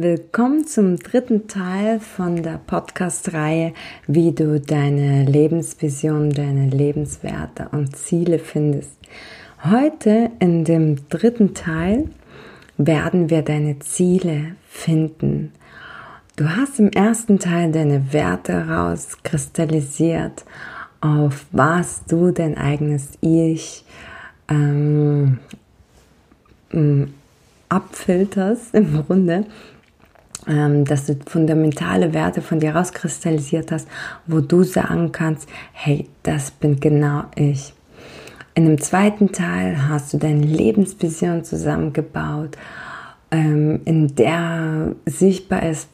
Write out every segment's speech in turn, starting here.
Willkommen zum dritten Teil von der Podcast-Reihe, wie du deine Lebensvision, deine Lebenswerte und Ziele findest. Heute in dem dritten Teil werden wir deine Ziele finden. Du hast im ersten Teil deine Werte rauskristallisiert, auf was du dein eigenes Ich ähm, abfilterst im Grunde dass du fundamentale Werte von dir rauskristallisiert hast, wo du sagen kannst, hey, das bin genau ich. In dem zweiten Teil hast du deine Lebensvision zusammengebaut, ähm, in der sichtbar ist,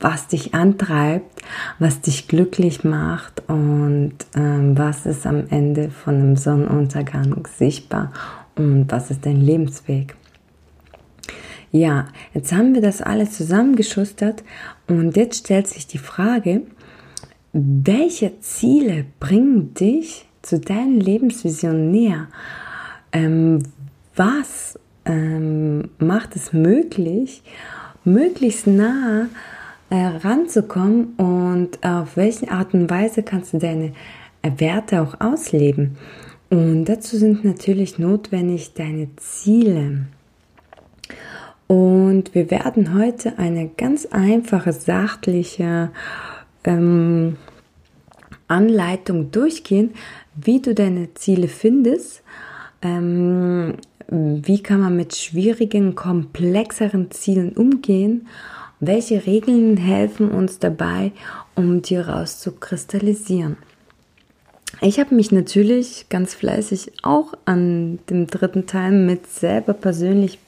was dich antreibt, was dich glücklich macht und ähm, was ist am Ende von einem Sonnenuntergang sichtbar und was ist dein Lebensweg. Ja, jetzt haben wir das alles zusammengeschustert und jetzt stellt sich die Frage, welche Ziele bringen dich zu deiner Lebensvision näher? Ähm, was ähm, macht es möglich, möglichst nah äh, ranzukommen und auf welche Art und Weise kannst du deine Werte auch ausleben? Und dazu sind natürlich notwendig deine Ziele. Und wir werden heute eine ganz einfache, sachliche ähm, Anleitung durchgehen, wie du deine Ziele findest, ähm, wie kann man mit schwierigen, komplexeren Zielen umgehen, welche Regeln helfen uns dabei, um die rauszukristallisieren. Ich habe mich natürlich ganz fleißig auch an dem dritten Teil mit selber persönlich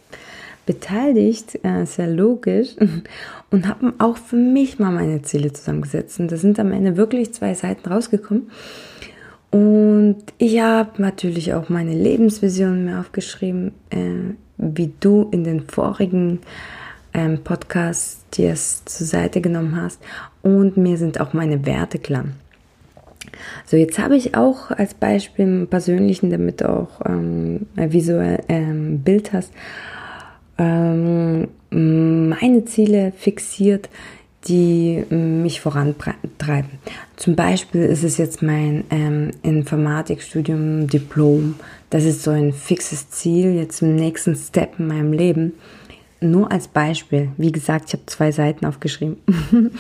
beteiligt, äh, sehr logisch, und habe auch für mich mal meine Ziele zusammengesetzt. Und da sind am Ende wirklich zwei Seiten rausgekommen. Und ich habe natürlich auch meine Lebensvision mir aufgeschrieben, äh, wie du in den vorigen ähm, Podcasts dir es zur Seite genommen hast. Und mir sind auch meine Werte klar. So, jetzt habe ich auch als Beispiel im Persönlichen, damit du auch ähm, visuell ähm, Bild hast, ähm, meine Ziele fixiert, die mich vorantreiben. Zum Beispiel ist es jetzt mein ähm, Informatikstudium Diplom. Das ist so ein fixes Ziel jetzt im nächsten Step in meinem Leben. Nur als Beispiel. Wie gesagt, ich habe zwei Seiten aufgeschrieben.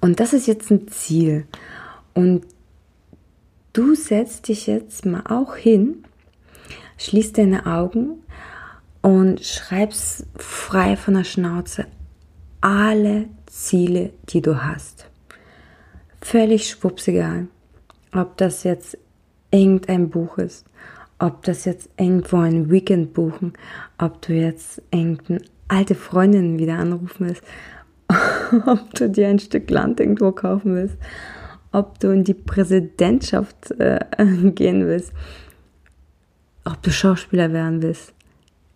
Und das ist jetzt ein Ziel. Und du setzt dich jetzt mal auch hin, schließt deine Augen und schreibst frei von der Schnauze alle Ziele, die du hast. Völlig schwupsegal, ob das jetzt irgendein Buch ist, ob das jetzt irgendwo ein Weekend buchen, ob du jetzt irgendeine alte Freundin wieder anrufen willst, ob du dir ein Stück Land irgendwo kaufen willst, ob du in die Präsidentschaft äh, gehen willst, ob du Schauspieler werden willst,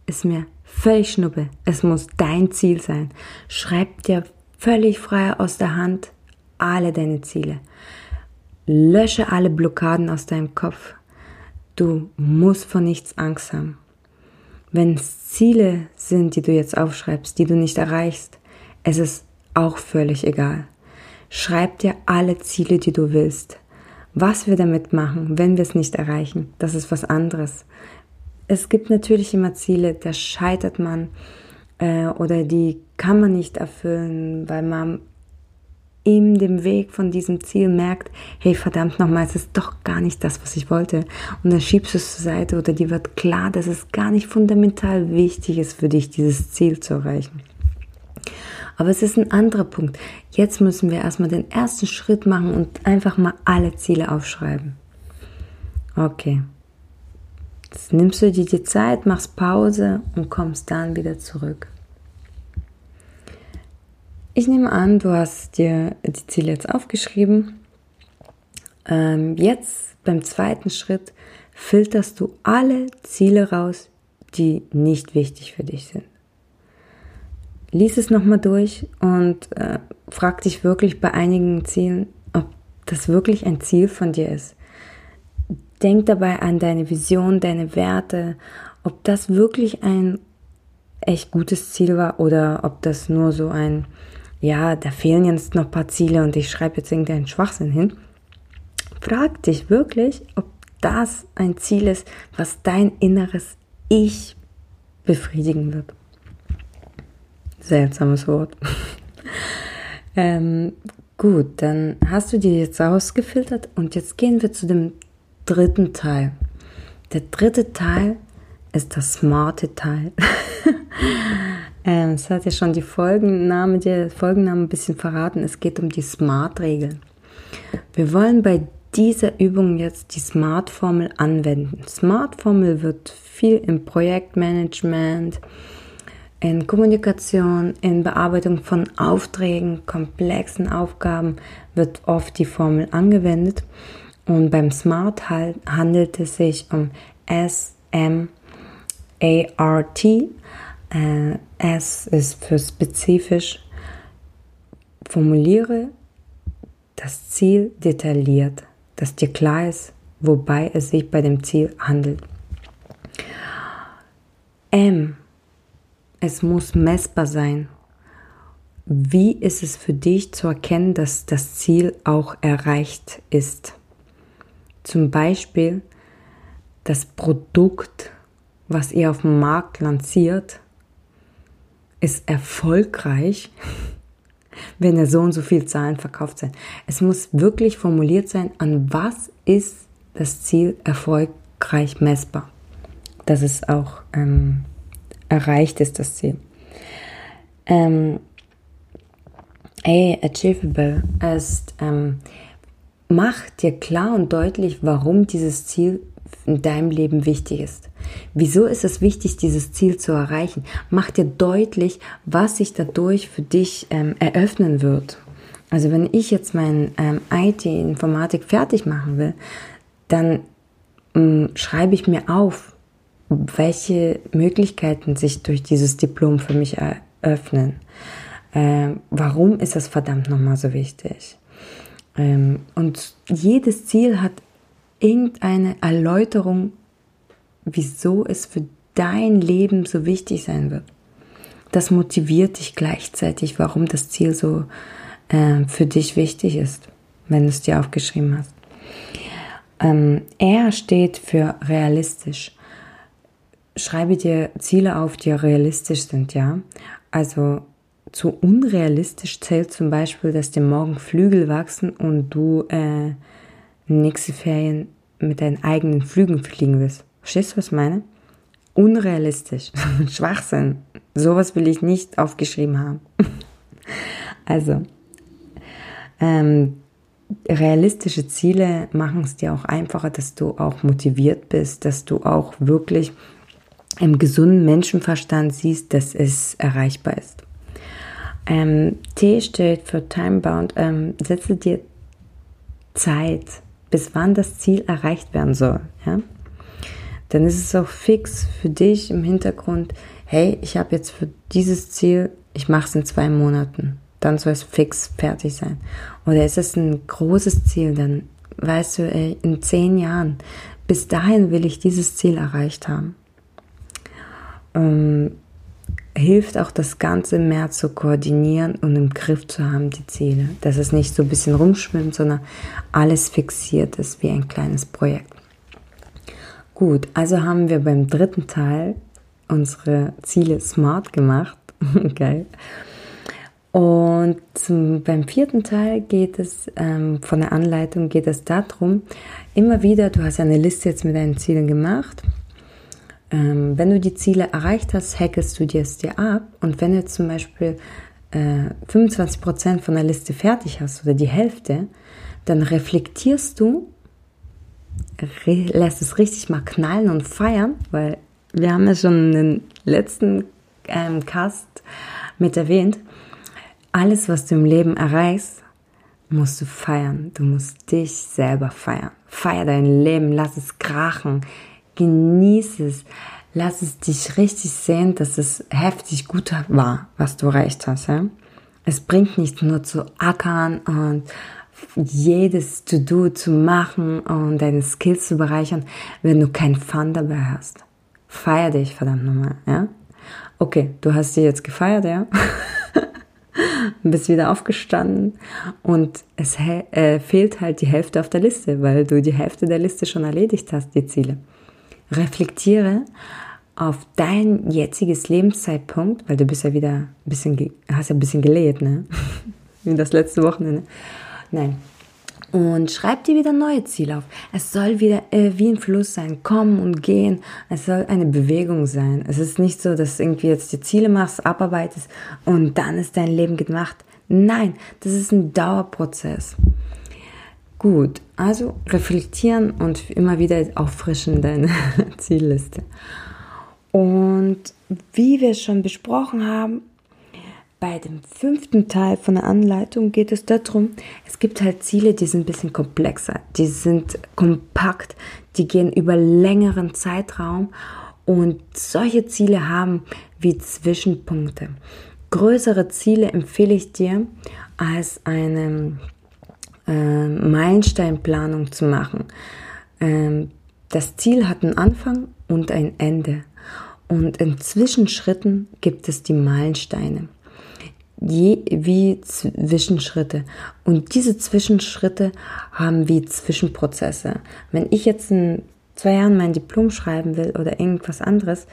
ist mir völlig schnuppe. Es muss dein Ziel sein. Schreib dir völlig frei aus der Hand alle deine Ziele. Lösche alle Blockaden aus deinem Kopf. Du musst vor nichts Angst haben. Wenn es Ziele sind, die du jetzt aufschreibst, die du nicht erreichst, es ist auch völlig egal. Schreib dir alle Ziele, die du willst. Was wir damit machen, wenn wir es nicht erreichen, das ist was anderes es gibt natürlich immer Ziele, da scheitert man äh, oder die kann man nicht erfüllen, weil man in dem Weg von diesem Ziel merkt, hey verdammt nochmal, es ist doch gar nicht das, was ich wollte. Und dann schiebst du es zur Seite oder dir wird klar, dass es gar nicht fundamental wichtig ist für dich, dieses Ziel zu erreichen. Aber es ist ein anderer Punkt. Jetzt müssen wir erstmal den ersten Schritt machen und einfach mal alle Ziele aufschreiben. Okay. Jetzt nimmst du dir die Zeit, machst Pause und kommst dann wieder zurück. Ich nehme an, du hast dir die Ziele jetzt aufgeschrieben ähm, jetzt beim zweiten Schritt filterst du alle Ziele raus, die nicht wichtig für dich sind. Lies es nochmal durch und äh, frag dich wirklich bei einigen Zielen, ob das wirklich ein Ziel von dir ist. Denk dabei an deine Vision, deine Werte, ob das wirklich ein echt gutes Ziel war oder ob das nur so ein, ja, da fehlen jetzt noch ein paar Ziele und ich schreibe jetzt irgendeinen Schwachsinn hin. Frag dich wirklich, ob das ein Ziel ist, was dein inneres Ich befriedigen wird. Seltsames Wort. ähm, gut, dann hast du dir jetzt rausgefiltert und jetzt gehen wir zu dem dritten Teil. Der dritte Teil ist das smarte Teil. ähm, es hat ja schon die Folgenname, der Folgenname ein bisschen verraten. Es geht um die Smart-Regel. Wir wollen bei dieser Übung jetzt die Smart-Formel anwenden. Smart-Formel wird viel im Projektmanagement, in Kommunikation, in Bearbeitung von Aufträgen, komplexen Aufgaben wird oft die Formel angewendet. Und beim Smart handelt es sich um S, M, A, R, T. Äh, S ist für spezifisch. Formuliere das Ziel detailliert, dass dir klar ist, wobei es sich bei dem Ziel handelt. M. Es muss messbar sein. Wie ist es für dich zu erkennen, dass das Ziel auch erreicht ist? Zum Beispiel das Produkt, was ihr auf dem Markt lanciert, ist erfolgreich, wenn er so und so viel Zahlen verkauft sein. Es muss wirklich formuliert sein, an was ist das Ziel erfolgreich messbar. Dass es auch ähm, erreicht ist, das Ziel. Ähm, A, achievable ist ähm, Mach dir klar und deutlich, warum dieses Ziel in deinem Leben wichtig ist. Wieso ist es wichtig, dieses Ziel zu erreichen? Mach dir deutlich, was sich dadurch für dich ähm, eröffnen wird. Also wenn ich jetzt mein ähm, IT-Informatik fertig machen will, dann ähm, schreibe ich mir auf, welche Möglichkeiten sich durch dieses Diplom für mich eröffnen. Äh, warum ist das verdammt nochmal so wichtig? Ähm, und jedes Ziel hat irgendeine Erläuterung, wieso es für dein Leben so wichtig sein wird. Das motiviert dich gleichzeitig, warum das Ziel so äh, für dich wichtig ist, wenn du es dir aufgeschrieben hast. Ähm, R steht für realistisch. Schreibe dir Ziele auf, die realistisch sind, ja. Also zu unrealistisch zählt zum Beispiel, dass dir morgen Flügel wachsen und du äh, nächste Ferien mit deinen eigenen Flügen fliegen willst. Verstehst du, was ich meine? Unrealistisch. Schwachsinn. Sowas will ich nicht aufgeschrieben haben. also, ähm, realistische Ziele machen es dir auch einfacher, dass du auch motiviert bist, dass du auch wirklich im gesunden Menschenverstand siehst, dass es erreichbar ist. Ähm, T steht für Timebound. Ähm, setze dir Zeit, bis wann das Ziel erreicht werden soll. Ja? Dann ist es auch fix für dich im Hintergrund, hey, ich habe jetzt für dieses Ziel, ich mache es in zwei Monaten. Dann soll es fix fertig sein. Oder ist es ein großes Ziel, dann weißt du, ey, in zehn Jahren, bis dahin will ich dieses Ziel erreicht haben. Ähm, hilft auch das Ganze mehr zu koordinieren und im Griff zu haben, die Ziele. Dass es nicht so ein bisschen rumschwimmt, sondern alles fixiert ist wie ein kleines Projekt. Gut, also haben wir beim dritten Teil unsere Ziele smart gemacht. Geil. Und zum, beim vierten Teil geht es, ähm, von der Anleitung geht es darum, immer wieder, du hast eine Liste jetzt mit deinen Zielen gemacht ähm, wenn du die Ziele erreicht hast, hackest du dir es dir ab. Und wenn du zum Beispiel äh, 25% von der Liste fertig hast oder die Hälfte, dann reflektierst du, re lässt es richtig mal knallen und feiern, weil wir haben ja schon in den letzten ähm, Cast mit erwähnt, alles, was du im Leben erreichst, musst du feiern. Du musst dich selber feiern. Feier dein Leben, lass es krachen, genieß es, lass es dich richtig sehen, dass es heftig gut war, was du erreicht hast. Ja? Es bringt nicht nur zu ackern und jedes To-Do zu machen und deine Skills zu bereichern, wenn du kein Fun dabei hast. Feier dich, verdammt nochmal, ja? Okay, du hast sie jetzt gefeiert, ja? bist wieder aufgestanden und es äh, fehlt halt die Hälfte auf der Liste, weil du die Hälfte der Liste schon erledigt hast, die Ziele. Reflektiere auf dein jetziges Lebenszeitpunkt, weil du bist ja wieder ein bisschen, hast ja ein bisschen gelebt, ne? Wie das letzte Wochenende. Nein. Und schreib dir wieder neue Ziele auf. Es soll wieder äh, wie ein Fluss sein, kommen und gehen. Es soll eine Bewegung sein. Es ist nicht so, dass irgendwie jetzt die Ziele machst, abarbeitest und dann ist dein Leben gemacht. Nein, das ist ein Dauerprozess. Gut, also reflektieren und immer wieder auffrischen deine Zielliste. Und wie wir schon besprochen haben, bei dem fünften Teil von der Anleitung geht es darum, es gibt halt Ziele, die sind ein bisschen komplexer, die sind kompakt, die gehen über längeren Zeitraum und solche Ziele haben wie Zwischenpunkte. Größere Ziele empfehle ich dir als eine äh, Meilensteinplanung zu machen. Ähm, das Ziel hat einen Anfang und ein Ende. Und in Zwischenschritten gibt es die Meilensteine je, wie Zwischenschritte. Und diese Zwischenschritte haben wie Zwischenprozesse. Wenn ich jetzt in zwei Jahren mein Diplom schreiben will oder irgendwas anderes,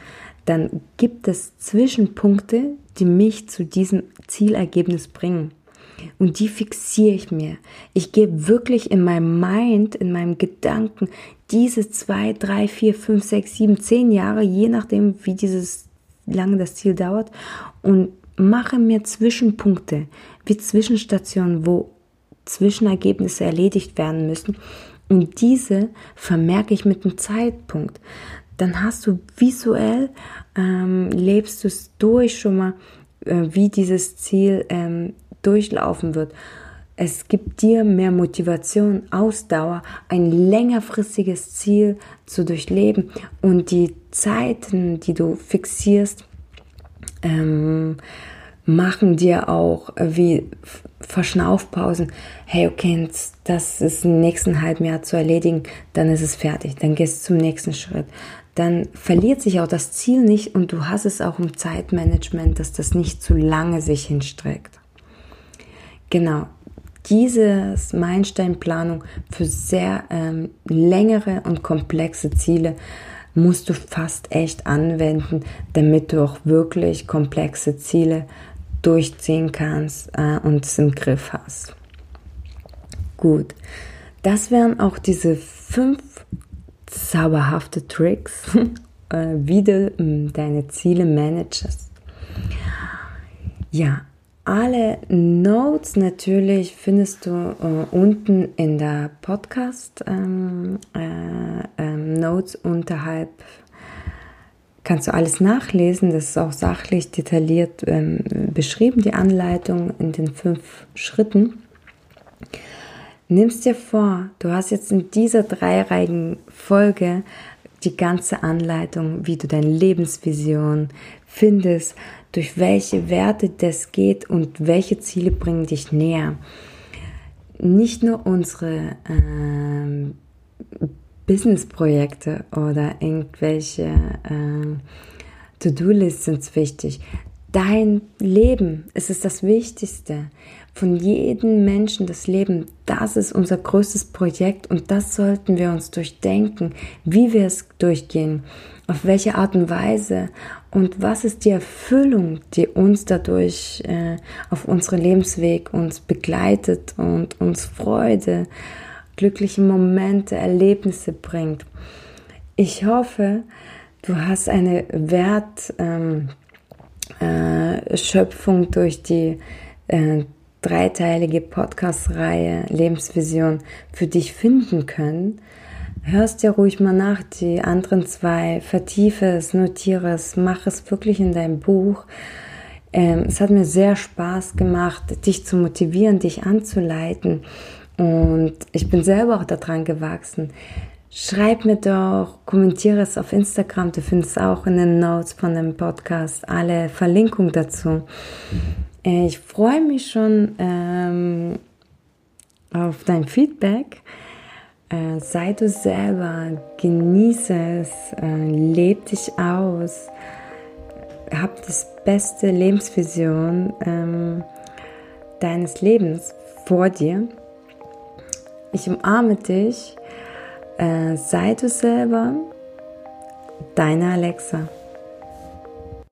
dann gibt es Zwischenpunkte, die mich zu diesem Zielergebnis bringen. Und die fixiere ich mir. Ich gehe wirklich in meinem Mind, in meinem Gedanken, diese zwei, drei, vier, fünf, sechs, sieben, zehn Jahre, je nachdem, wie dieses lange das Ziel dauert, und mache mir Zwischenpunkte, wie Zwischenstationen, wo Zwischenergebnisse erledigt werden müssen. Und diese vermerke ich mit einem Zeitpunkt. Dann hast du visuell, ähm, lebst du es durch schon mal, äh, wie dieses Ziel ähm, durchlaufen wird. Es gibt dir mehr Motivation, Ausdauer, ein längerfristiges Ziel zu durchleben und die Zeiten, die du fixierst, ähm, machen dir auch wie Verschnaufpausen. Hey, okay, das ist im nächsten halben Jahr zu erledigen, dann ist es fertig, dann gehst du zum nächsten Schritt. Dann verliert sich auch das Ziel nicht und du hast es auch im Zeitmanagement, dass das nicht zu lange sich hinstreckt. Genau, diese Meilensteinplanung für sehr ähm, längere und komplexe Ziele musst du fast echt anwenden, damit du auch wirklich komplexe Ziele durchziehen kannst äh, und es im Griff hast. Gut, das wären auch diese fünf zauberhafte Tricks, äh, wie du äh, deine Ziele managest. Ja, alle Notes natürlich findest du äh, unten in der Podcast ähm, äh, ähm, Notes unterhalb. Kannst du alles nachlesen, das ist auch sachlich detailliert ähm, beschrieben, die Anleitung in den fünf Schritten. Nimmst dir vor, du hast jetzt in dieser dreireihigen Folge die ganze Anleitung, wie du deine Lebensvision findest, durch welche Werte das geht und welche Ziele bringen dich näher. Nicht nur unsere ähm, Business-Projekte oder irgendwelche äh, To-Do-Lists sind wichtig. Dein Leben ist es das Wichtigste. Von jedem Menschen das Leben, das ist unser größtes Projekt und das sollten wir uns durchdenken, wie wir es durchgehen, auf welche Art und Weise und was ist die Erfüllung, die uns dadurch äh, auf unserem Lebensweg uns begleitet und uns Freude, glückliche Momente, Erlebnisse bringt. Ich hoffe, du hast eine Wertschöpfung ähm, äh, durch die äh, dreiteilige Podcast-Reihe Lebensvision für dich finden können hörst dir ruhig mal nach, die anderen zwei, vertiefe es, notiere es, mach es wirklich in deinem Buch. Ähm, es hat mir sehr Spaß gemacht, dich zu motivieren, dich anzuleiten. Und ich bin selber auch daran gewachsen. Schreib mir doch, kommentiere es auf Instagram. Du findest auch in den Notes von dem Podcast alle Verlinkungen dazu. Äh, ich freue mich schon ähm, auf dein Feedback. Äh, sei du selber, genieße es, äh, leb dich aus, hab das beste Lebensvision ähm, deines Lebens vor dir. Ich umarme dich. Äh, sei du selber. Deine Alexa.